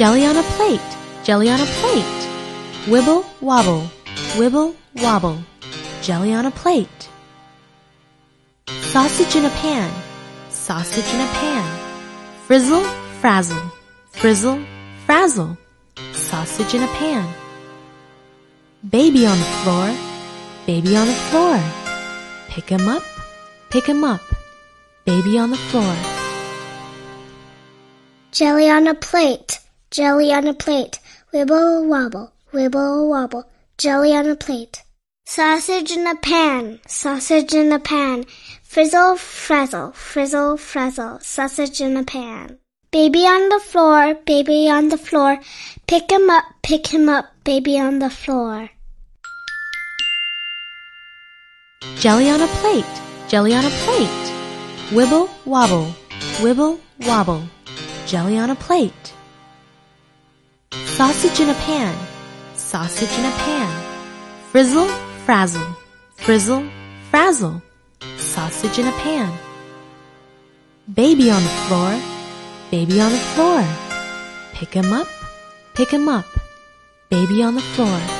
Jelly on a plate, jelly on a plate. Wibble wobble, wibble wobble. Jelly on a plate. Sausage in a pan, sausage in a pan. Frizzle, frazzle, frizzle, frazzle. Sausage in a pan. Baby on the floor, baby on the floor. Pick him up, pick him up. Baby on the floor. Jelly on a plate, jelly on a plate. Wibble wobble, wibble wobble. Jelly on a plate. Sausage in a pan, sausage in a pan. Frizzle, frazzle, frizzle, frazzle. Sausage in a pan. Baby on the floor, baby on the floor. Pick him up, pick him up, baby on the floor. Jelly on a plate, jelly on a plate. Wibble wobble, wibble wobble. Jelly on a plate. Sausage in a pan, sausage in a pan. Frizzle, frazzle, frizzle, frazzle. Sausage in a pan. Baby on the floor, baby on the floor. Pick him up, pick him up. Baby on the floor.